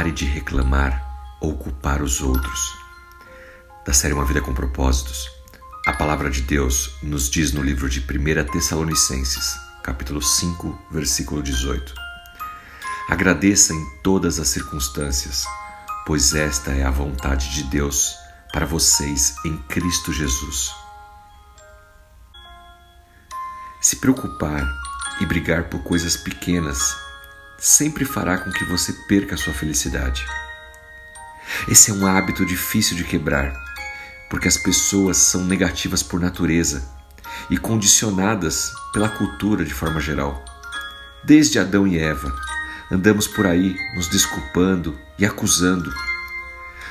Pare de reclamar ou culpar os outros. Da série Uma Vida com Propósitos, a palavra de Deus nos diz no livro de 1 Tessalonicenses, capítulo 5, versículo 18. Agradeça em todas as circunstâncias, pois esta é a vontade de Deus para vocês em Cristo Jesus. Se preocupar e brigar por coisas pequenas sempre fará com que você perca sua felicidade. Esse é um hábito difícil de quebrar, porque as pessoas são negativas por natureza e condicionadas pela cultura de forma geral. Desde Adão e Eva, andamos por aí nos desculpando e acusando.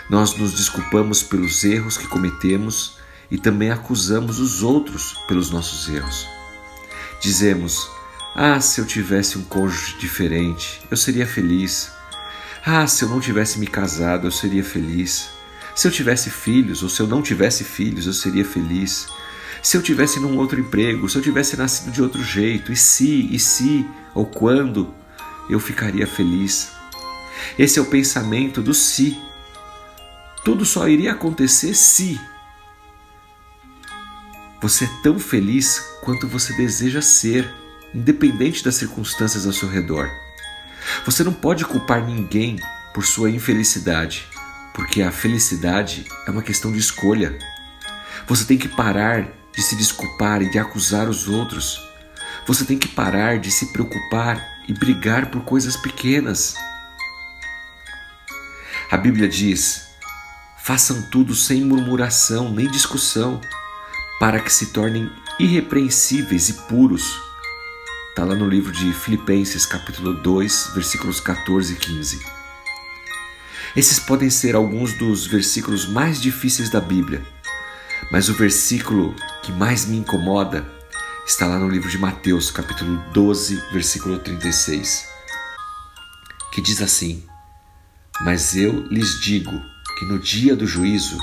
Nós nos desculpamos pelos erros que cometemos e também acusamos os outros pelos nossos erros. Dizemos: ah, se eu tivesse um cônjuge diferente, eu seria feliz. Ah, se eu não tivesse me casado, eu seria feliz. Se eu tivesse filhos, ou se eu não tivesse filhos, eu seria feliz. Se eu tivesse num outro emprego, se eu tivesse nascido de outro jeito, e se, e se, ou quando, eu ficaria feliz. Esse é o pensamento do se. Tudo só iria acontecer se. Você é tão feliz quanto você deseja ser independente das circunstâncias ao seu redor. Você não pode culpar ninguém por sua infelicidade, porque a felicidade é uma questão de escolha. Você tem que parar de se desculpar e de acusar os outros. Você tem que parar de se preocupar e brigar por coisas pequenas. A Bíblia diz: façam tudo sem murmuração nem discussão, para que se tornem irrepreensíveis e puros Está lá no livro de Filipenses, capítulo 2, versículos 14 e 15. Esses podem ser alguns dos versículos mais difíceis da Bíblia, mas o versículo que mais me incomoda está lá no livro de Mateus, capítulo 12, versículo 36, que diz assim: Mas eu lhes digo que no dia do juízo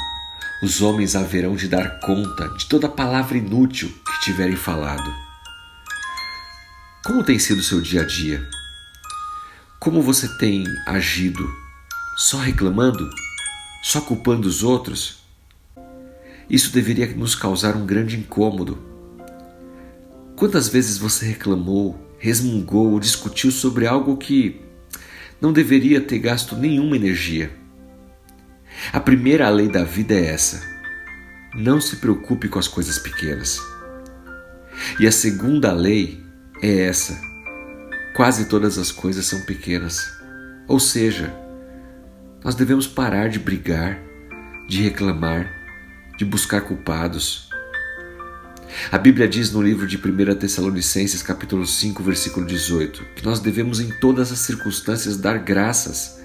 os homens haverão de dar conta de toda palavra inútil que tiverem falado como tem sido o seu dia a dia? Como você tem agido? Só reclamando? Só culpando os outros? Isso deveria nos causar um grande incômodo. Quantas vezes você reclamou, resmungou ou discutiu sobre algo que não deveria ter gasto nenhuma energia? A primeira lei da vida é essa: não se preocupe com as coisas pequenas. E a segunda lei é essa. Quase todas as coisas são pequenas. Ou seja, nós devemos parar de brigar, de reclamar, de buscar culpados. A Bíblia diz no livro de 1 Tessalonicenses, capítulo 5, versículo 18, que nós devemos em todas as circunstâncias dar graças,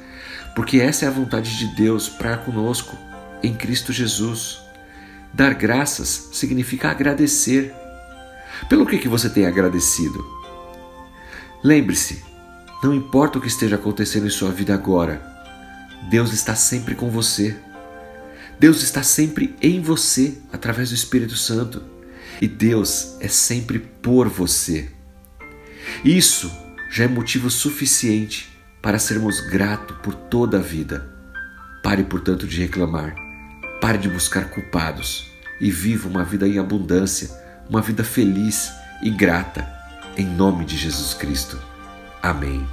porque essa é a vontade de Deus para conosco em Cristo Jesus. Dar graças significa agradecer. Pelo que, que você tem agradecido? Lembre-se, não importa o que esteja acontecendo em sua vida agora, Deus está sempre com você. Deus está sempre em você através do Espírito Santo. E Deus é sempre por você. Isso já é motivo suficiente para sermos gratos por toda a vida. Pare, portanto, de reclamar. Pare de buscar culpados e viva uma vida em abundância uma vida feliz e grata, em nome de Jesus Cristo. Amém.